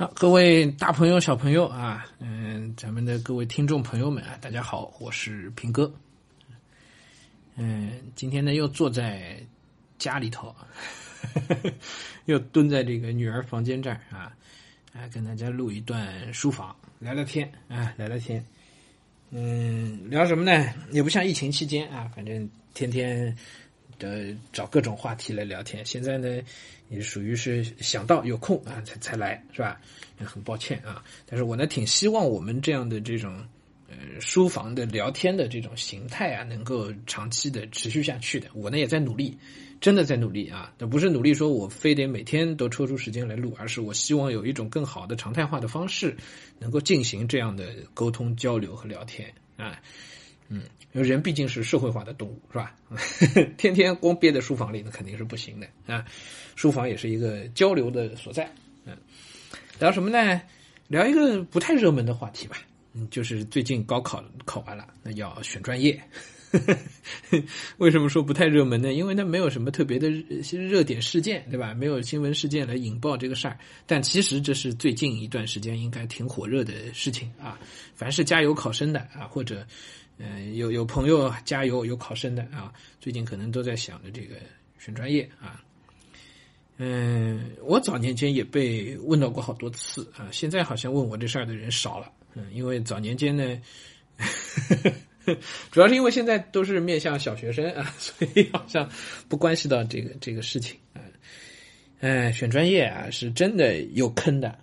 好，各位大朋友、小朋友啊，嗯，咱们的各位听众朋友们啊，大家好，我是平哥。嗯，今天呢又坐在家里头，又蹲在这个女儿房间这儿啊，啊，跟大家录一段书房，聊聊天啊，聊聊天。嗯，聊什么呢？也不像疫情期间啊，反正天天呃找各种话题来聊天。现在呢。也属于是想到有空啊才才来是吧？很抱歉啊，但是我呢挺希望我们这样的这种呃书房的聊天的这种形态啊，能够长期的持续下去的。我呢也在努力，真的在努力啊！那不是努力说我非得每天都抽出时间来录，而是我希望有一种更好的常态化的方式，能够进行这样的沟通交流和聊天啊。嗯，人毕竟是社会化的动物，是吧？天天光憋在书房里，那肯定是不行的啊。书房也是一个交流的所在。嗯，聊什么呢？聊一个不太热门的话题吧。嗯，就是最近高考考完了，那要选专业。为什么说不太热门呢？因为它没有什么特别的热点事件，对吧？没有新闻事件来引爆这个事儿。但其实这是最近一段时间应该挺火热的事情啊。凡是加油考生的啊，或者。嗯，有有朋友加油，有考生的啊，最近可能都在想着这个选专业啊。嗯，我早年间也被问到过好多次啊，现在好像问我这事儿的人少了。嗯，因为早年间呢，呵 呵主要是因为现在都是面向小学生啊，所以好像不关系到这个这个事情啊。哎，选专业啊，是真的有坑的。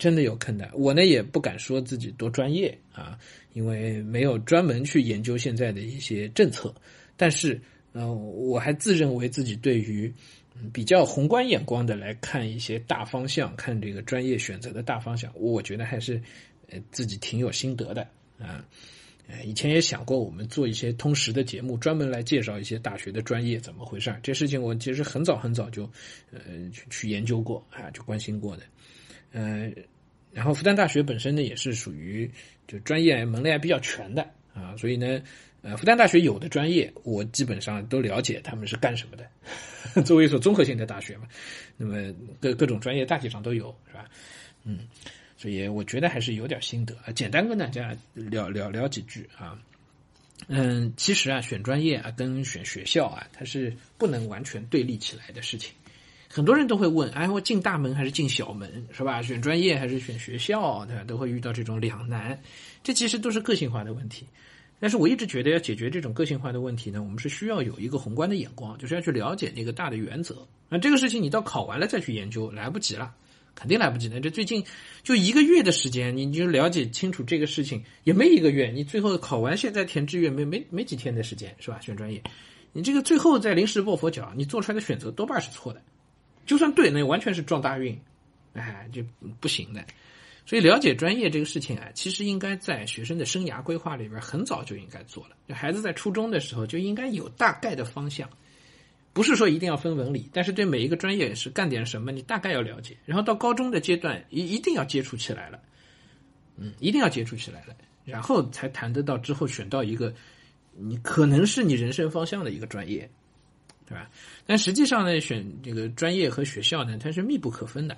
真的有坑的，我呢也不敢说自己多专业啊，因为没有专门去研究现在的一些政策。但是，呃，我还自认为自己对于比较宏观眼光的来看一些大方向，看这个专业选择的大方向，我觉得还是呃自己挺有心得的啊。以前也想过我们做一些通识的节目，专门来介绍一些大学的专业怎么回事儿。这事情我其实很早很早就呃去去研究过啊，就关心过的。呃，然后复旦大学本身呢也是属于就专业门类还比较全的啊，所以呢，呃，复旦大学有的专业我基本上都了解他们是干什么的。作为一所综合性的大学嘛，那么各各种专业大体上都有，是吧？嗯，所以我觉得还是有点心得啊，简单跟大家聊聊聊几句啊。嗯，其实啊，选专业啊跟选学校啊，它是不能完全对立起来的事情。很多人都会问，哎，我进大门还是进小门，是吧？选专业还是选学校，对吧？都会遇到这种两难，这其实都是个性化的问题。但是我一直觉得，要解决这种个性化的问题呢，我们是需要有一个宏观的眼光，就是要去了解那个大的原则。那这个事情你到考完了再去研究，来不及了，肯定来不及的。这最近就一个月的时间，你就了解清楚这个事情，也没一个月，你最后考完现在填志愿，没没没几天的时间，是吧？选专业，你这个最后在临时抱佛脚，你做出来的选择多半是错的。就算对，那完全是撞大运，哎，就不行的。所以了解专业这个事情啊，其实应该在学生的生涯规划里边很早就应该做了。就孩子在初中的时候就应该有大概的方向，不是说一定要分文理，但是对每一个专业是干点什么，你大概要了解。然后到高中的阶段一一定要接触起来了，嗯，一定要接触起来了，然后才谈得到之后选到一个你可能是你人生方向的一个专业。对吧？但实际上呢，选这个专业和学校呢，它是密不可分的，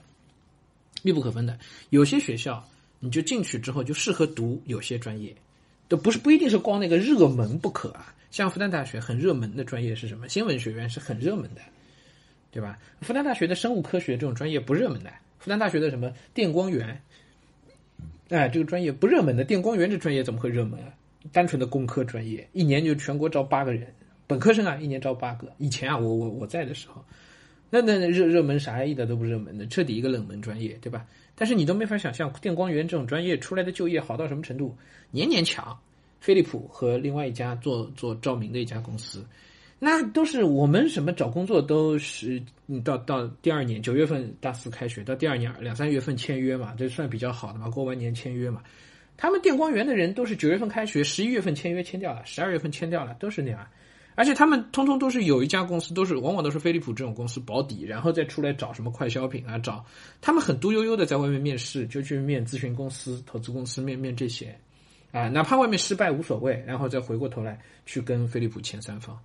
密不可分的。有些学校你就进去之后就适合读有些专业，都不是不一定是光那个热门不可啊。像复旦大学很热门的专业是什么？新闻学院是很热门的，对吧？复旦大学的生物科学这种专业不热门的。复旦大学的什么电光源，哎，这个专业不热门的。电光源这专业怎么会热门啊？单纯的工科专业，一年就全国招八个人。本科生啊，一年招八个。以前啊，我我我在的时候，那那热热门啥一点都不热门的，彻底一个冷门专业，对吧？但是你都没法想象，电光源这种专业出来的就业好到什么程度，年年抢。飞利浦和另外一家做做照明的一家公司，那都是我们什么找工作都是，你到到第二年九月份大四开学，到第二年两三月份签约嘛，这算比较好的嘛，过完年签约嘛。他们电光源的人都是九月份开学，十一月份签约签掉了，十二月份签掉了，都是那样。而且他们通通都是有一家公司，都是往往都是飞利浦这种公司保底，然后再出来找什么快消品啊，找他们很嘟悠悠的在外面面试，就去面咨询公司、投资公司，面面这些，啊，哪怕外面失败无所谓，然后再回过头来去跟飞利浦签三方，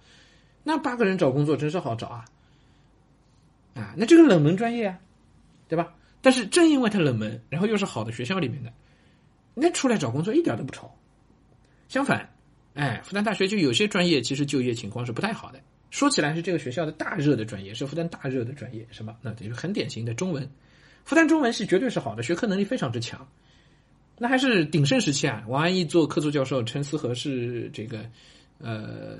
那八个人找工作真是好找啊，啊，那这个冷门专业啊，对吧？但是正因为它冷门，然后又是好的学校里面的，那出来找工作一点都不愁。相反，哎，复旦大学就有些专业其实就业情况是不太好的。说起来是这个学校的大热的专业，是复旦大热的专业，什么？那就是很典型的中文。复旦中文系绝对是好的，学科能力非常之强。那还是鼎盛时期啊，王安忆做客座教授，陈思和是这个呃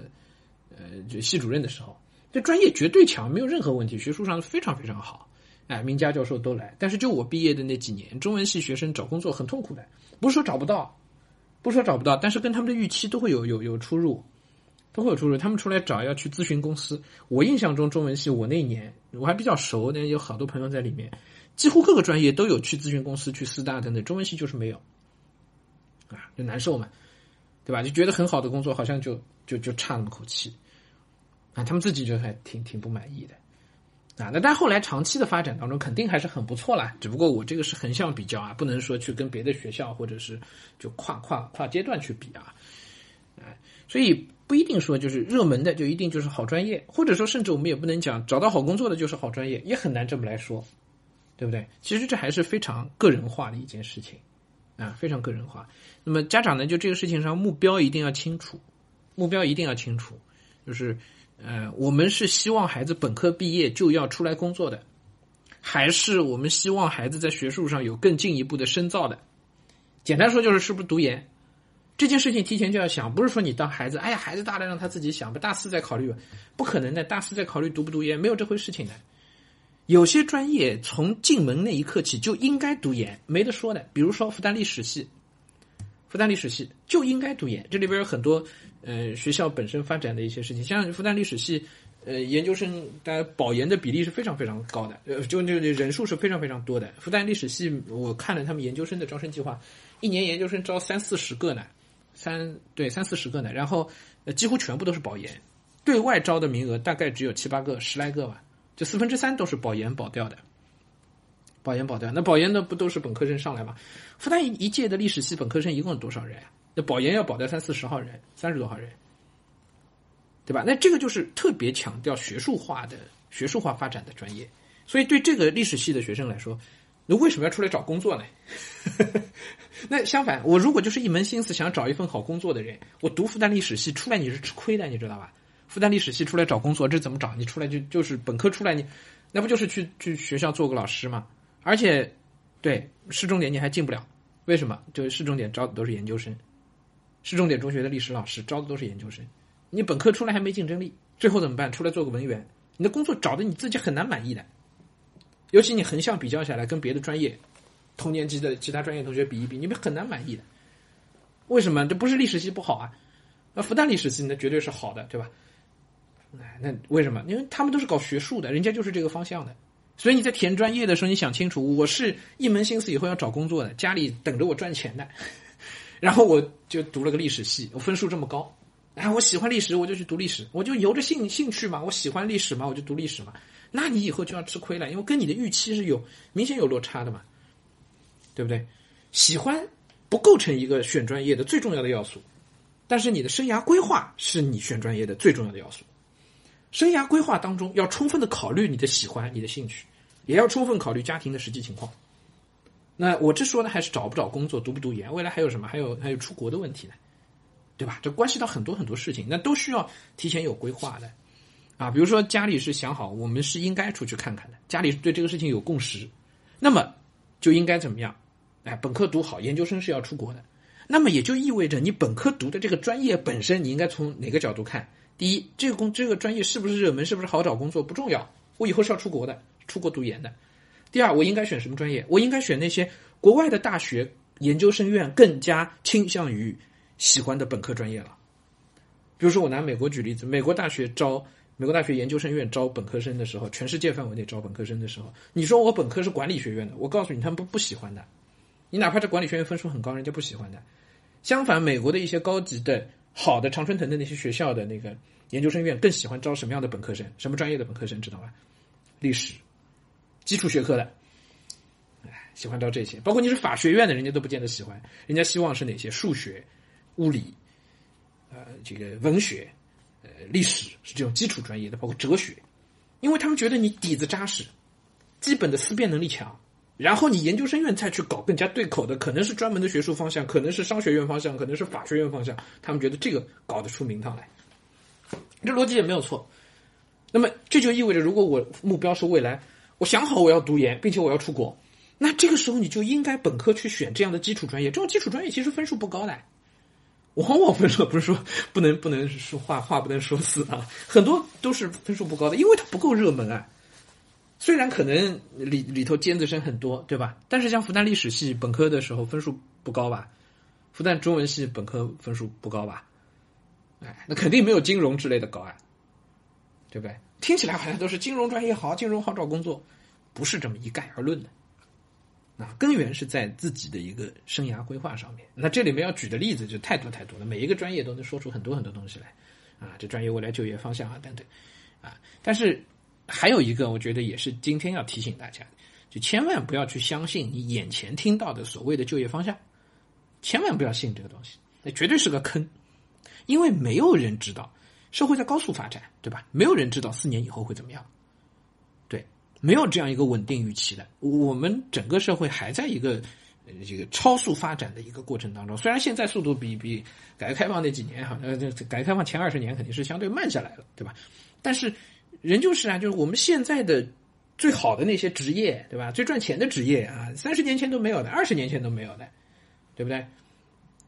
呃就系主任的时候，这专业绝对强，没有任何问题，学术上非常非常好。哎，名家教授都来，但是就我毕业的那几年，中文系学生找工作很痛苦的，不是说找不到，不说找不到，但是跟他们的预期都会有有有出入，都会有出入。他们出来找要去咨询公司，我印象中中文系我那一年我还比较熟，那有好多朋友在里面，几乎各个专业都有去咨询公司、去四大等等，中文系就是没有，啊，就难受嘛，对吧？就觉得很好的工作好像就就就差那么口气，啊，他们自己就还挺挺不满意的。啊，那但后来长期的发展当中，肯定还是很不错啦。只不过我这个是横向比较啊，不能说去跟别的学校或者是就跨跨跨阶段去比啊。哎，所以不一定说就是热门的就一定就是好专业，或者说甚至我们也不能讲找到好工作的就是好专业，也很难这么来说，对不对？其实这还是非常个人化的一件事情啊，非常个人化。那么家长呢，就这个事情上目标一定要清楚，目标一定要清楚，就是。呃，我们是希望孩子本科毕业就要出来工作的，还是我们希望孩子在学术上有更进一步的深造的？简单说就是是不是读研这件事情提前就要想，不是说你当孩子，哎呀，孩子大了让他自己想，吧大四再考虑吧，不可能的，大四再考虑读不读研，没有这回事情的。有些专业从进门那一刻起就应该读研，没得说的。比如说复旦历史系，复旦历史系就应该读研，这里边有很多。呃，学校本身发展的一些事情，像复旦历史系，呃，研究生大家保研的比例是非常非常高的，呃，就就人数是非常非常多的。复旦历史系，我看了他们研究生的招生计划，一年研究生招三四十个呢，三对三四十个呢，然后呃几乎全部都是保研，对外招的名额大概只有七八个、十来个吧，就四分之三都是保研保掉的，保研保掉。那保研的不都是本科生上来吗？复旦一一届的历史系本科生一共有多少人？那保研要保掉三四十号人，三十多号人，对吧？那这个就是特别强调学术化的、学术化发展的专业。所以对这个历史系的学生来说，那为什么要出来找工作呢？那相反，我如果就是一门心思想找一份好工作的人，我读复旦历史系出来你是吃亏的，你知道吧？复旦历史系出来找工作，这怎么找？你出来就就是本科出来，你那不就是去去学校做个老师吗？而且，对市重点你还进不了，为什么？就是市重点招的都是研究生。市重点中学的历史老师招的都是研究生，你本科出来还没竞争力，最后怎么办？出来做个文员，你的工作找的你自己很难满意的。尤其你横向比较下来，跟别的专业同年级的其他专业同学比一比，你们很难满意的。为什么？这不是历史系不好啊？那复旦历史系那绝对是好的，对吧？哎，那为什么？因为他们都是搞学术的，人家就是这个方向的。所以你在填专业的时候，你想清楚，我是一门心思以后要找工作的，家里等着我赚钱的。然后我就读了个历史系，我分数这么高，哎，我喜欢历史，我就去读历史，我就由着兴兴趣嘛，我喜欢历史嘛，我就读历史嘛。那你以后就要吃亏了，因为跟你的预期是有明显有落差的嘛，对不对？喜欢不构成一个选专业的最重要的要素，但是你的生涯规划是你选专业的最重要的要素。生涯规划当中要充分的考虑你的喜欢、你的兴趣，也要充分考虑家庭的实际情况。那我这说的还是找不找工作、读不读研，未来还有什么？还有还有出国的问题呢，对吧？这关系到很多很多事情，那都需要提前有规划的，啊，比如说家里是想好，我们是应该出去看看的，家里对这个事情有共识，那么就应该怎么样？哎，本科读好，研究生是要出国的，那么也就意味着你本科读的这个专业本身，你应该从哪个角度看？第一，这个工这个专业是不是热门，是不是好找工作不重要，我以后是要出国的，出国读研的。第二，我应该选什么专业？我应该选那些国外的大学研究生院更加倾向于喜欢的本科专业了。比如说，我拿美国举例子，美国大学招美国大学研究生院招本科生的时候，全世界范围内招本科生的时候，你说我本科是管理学院的，我告诉你，他们不不喜欢的。你哪怕这管理学院分数很高，人家不喜欢的。相反，美国的一些高级的好的常春藤的那些学校的那个研究生院更喜欢招什么样的本科生？什么专业的本科生？知道吧？历史。基础学科的，哎，喜欢招这些，包括你是法学院的，人家都不见得喜欢，人家希望是哪些数学、物理，呃，这个文学，呃，历史是这种基础专业的，包括哲学，因为他们觉得你底子扎实，基本的思辨能力强，然后你研究生院再去搞更加对口的，可能是专门的学术方向，可能是商学院方向，可能是法学院方向，他们觉得这个搞得出名堂来，这逻辑也没有错。那么这就意味着，如果我目标是未来，我想好我要读研，并且我要出国，那这个时候你就应该本科去选这样的基础专业。这种基础专业其实分数不高的，往往分数不是说不能不能说话话不能说死啊，很多都是分数不高的，因为它不够热门啊。虽然可能里里头尖子生很多，对吧？但是像复旦历史系本科的时候分数不高吧？复旦中文系本科分数不高吧？哎，那肯定没有金融之类的高啊。对不对？听起来好像都是金融专业好，金融好找工作，不是这么一概而论的。啊，根源是在自己的一个生涯规划上面。那这里面要举的例子就太多太多了，每一个专业都能说出很多很多东西来。啊，这专业未来就业方向啊等等。啊，但是还有一个，我觉得也是今天要提醒大家，就千万不要去相信你眼前听到的所谓的就业方向，千万不要信这个东西，那绝对是个坑，因为没有人知道。社会在高速发展，对吧？没有人知道四年以后会怎么样，对，没有这样一个稳定预期的。我们整个社会还在一个这个超速发展的一个过程当中。虽然现在速度比比改革开放那几年哈，呃，改革开放前二十年肯定是相对慢下来了，对吧？但是人就是啊，就是我们现在的最好的那些职业，对吧？最赚钱的职业啊，三十年前都没有的，二十年前都没有的，对不对？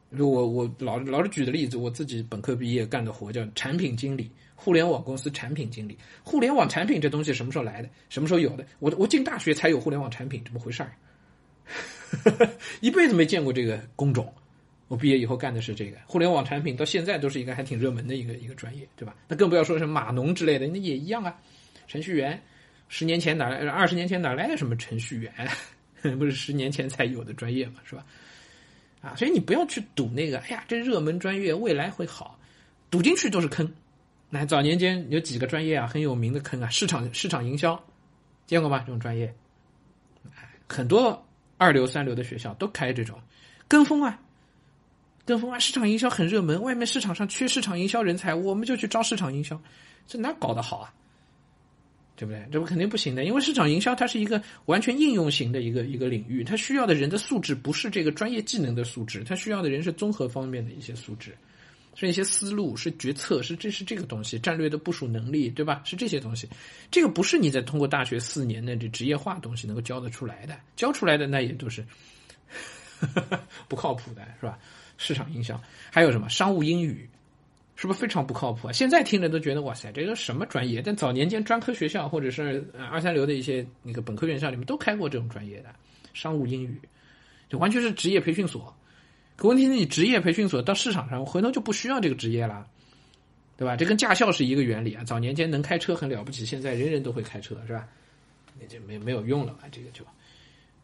如我我老老是举的例子，我自己本科毕业干的活叫产品经理，互联网公司产品经理。互联网产品这东西什么时候来的？什么时候有的？我我进大学才有互联网产品，怎么回事儿？一辈子没见过这个工种。我毕业以后干的是这个互联网产品，到现在都是一个还挺热门的一个一个专业，对吧？那更不要说是码农之类的，那也一样啊。程序员，十年前哪来？二十年前哪来的什么程序员？不是十年前才有的专业嘛，是吧？啊，所以你不要去赌那个，哎呀，这热门专业未来会好，赌进去都是坑。那早年间有几个专业啊，很有名的坑啊，市场市场营销，见过吗？这种专业，很多二流三流的学校都开这种，跟风啊，跟风啊，市场营销很热门，外面市场上缺市场营销人才，我们就去招市场营销，这哪搞得好啊？对不对？这不肯定不行的，因为市场营销它是一个完全应用型的一个一个领域，它需要的人的素质不是这个专业技能的素质，它需要的人是综合方面的一些素质，是一些思路，是决策，是这是这个东西，战略的部署能力，对吧？是这些东西，这个不是你在通过大学四年的这职业化东西能够教得出来的，教出来的那也都是 不靠谱的，是吧？市场营销还有什么商务英语？是不是非常不靠谱啊？现在听着都觉得哇塞，这个什么专业？但早年间专科学校或者是二三流的一些那个本科院校里面都开过这种专业的商务英语，就完全是职业培训所。可问题是你职业培训所到市场上，回头就不需要这个职业了，对吧？这跟驾校是一个原理啊。早年间能开车很了不起，现在人人都会开车，是吧？那就没没有用了嘛，这个就，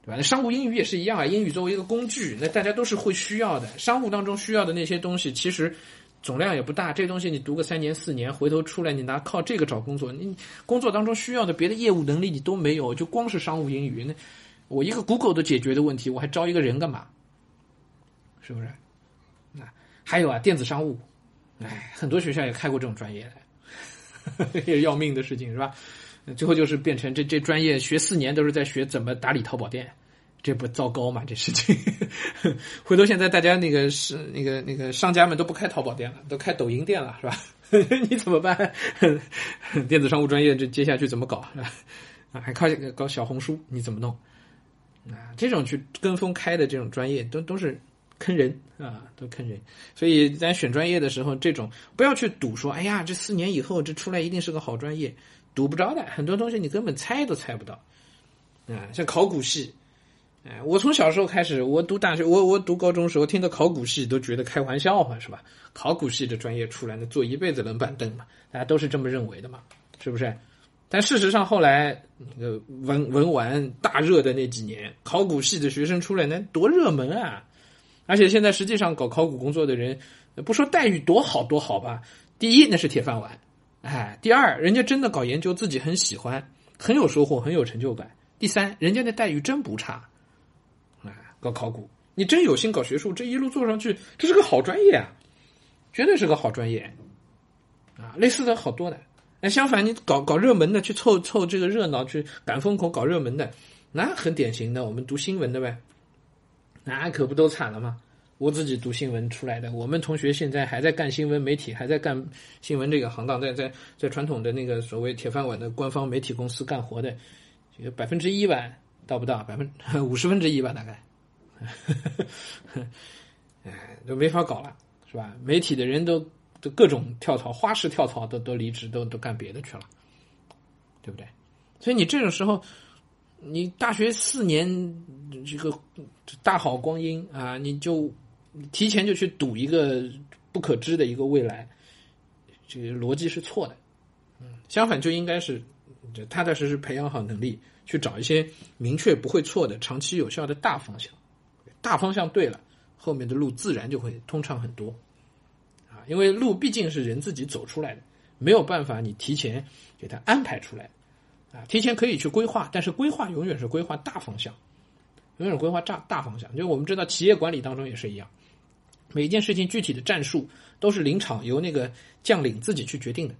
对吧？商务英语也是一样啊，英语作为一个工具，那大家都是会需要的。商务当中需要的那些东西，其实。总量也不大，这东西你读个三年四年，回头出来你拿靠这个找工作，你工作当中需要的别的业务能力你都没有，就光是商务英语，那我一个 Google 都解决的问题，我还招一个人干嘛？是不是？那还有啊，电子商务，哎，很多学校也开过这种专业的，也要命的事情是吧？最后就是变成这这专业学四年都是在学怎么打理淘宝店。这不糟糕吗？这事情，回头现在大家那个是那个那个商家们都不开淘宝店了，都开抖音店了，是吧？你怎么办？电子商务专业这接下去怎么搞？啊，还靠搞小红书，你怎么弄？啊，这种去跟风开的这种专业，都都是坑人啊，都坑人。所以咱选专业的时候，这种不要去赌说，哎呀，这四年以后这出来一定是个好专业，读不着的。很多东西你根本猜都猜不到。啊，像考古系。哎，我从小时候开始，我读大学，我我读高中时候听到考古系都觉得开玩笑嘛，是吧？考古系的专业出来，那坐一辈子冷板凳嘛，大家都是这么认为的嘛，是不是？但事实上后来那个文文玩大热的那几年，考古系的学生出来，那多热门啊！而且现在实际上搞考古工作的人，不说待遇多好多好吧，第一那是铁饭碗，哎，第二人家真的搞研究，自己很喜欢，很有收获，很有成就感。第三，人家的待遇真不差。啊搞考古，你真有心搞学术，这一路做上去，这是个好专业啊，绝对是个好专业，啊，类似的好多的。那相反，你搞搞热门的，去凑凑这个热闹，去赶风口搞热门的，那很典型的，我们读新闻的呗，那可不都惨了吗？我自己读新闻出来的，我们同学现在还在干新闻媒体，还在干新闻这个行当，在在在传统的那个所谓铁饭碗的官方媒体公司干活的，有百分之一吧，到不到百分 五十分之一吧，大概，哎，都没法搞了，是吧？媒体的人都都各种跳槽，花式跳槽，都都离职，都都干别的去了，对不对？所以你这种时候。你大学四年这个大好光阴啊，你就提前就去赌一个不可知的一个未来，这个逻辑是错的。嗯，相反就应该是就踏踏实实培养好能力，去找一些明确不会错的、长期有效的大方向。大方向对了，后面的路自然就会通畅很多。啊，因为路毕竟是人自己走出来的，没有办法你提前给他安排出来。啊，提前可以去规划，但是规划永远是规划大方向，永远规划大大方向。就我们知道，企业管理当中也是一样，每一件事情具体的战术都是临场由那个将领自己去决定的。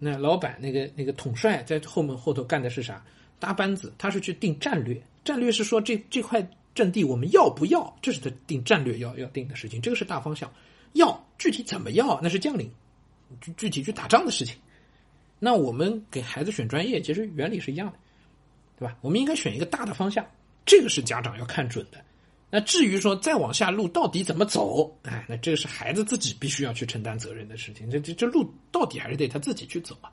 那老板那个那个统帅在后门后头干的是啥？搭班子，他是去定战略。战略是说这这块阵地我们要不要？这是他定战略要要定的事情，这个是大方向。要具体怎么要？那是将领具具体去打仗的事情。那我们给孩子选专业，其实原理是一样的，对吧？我们应该选一个大的方向，这个是家长要看准的。那至于说再往下路到底怎么走，哎，那这个是孩子自己必须要去承担责任的事情。这这这路到底还是得他自己去走啊，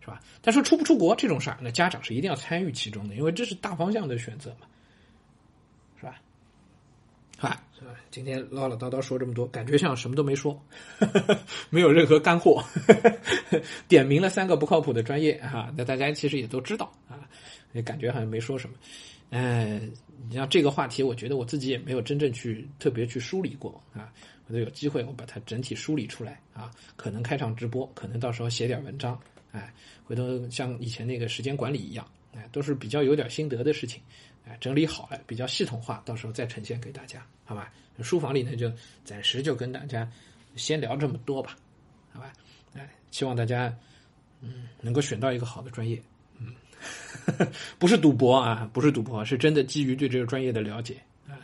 是吧？但是出不出国这种事儿，那家长是一定要参与其中的，因为这是大方向的选择嘛，是吧？啊。今天唠唠叨叨说这么多，感觉像什么都没说，没有任何干货，点名了三个不靠谱的专业啊，那大家其实也都知道啊，也感觉好像没说什么。哎，你像这个话题，我觉得我自己也没有真正去特别去梳理过啊，回头有机会我把它整体梳理出来啊，可能开场直播，可能到时候写点文章，哎，回头像以前那个时间管理一样，哎，都是比较有点心得的事情。哎，整理好了，比较系统化，到时候再呈现给大家，好吧？书房里呢，就暂时就跟大家先聊这么多吧，好吧？哎，希望大家嗯能够选到一个好的专业，不是赌博啊，不是赌博，是真的基于对这个专业的了解啊。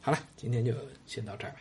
好了，今天就先到这儿吧。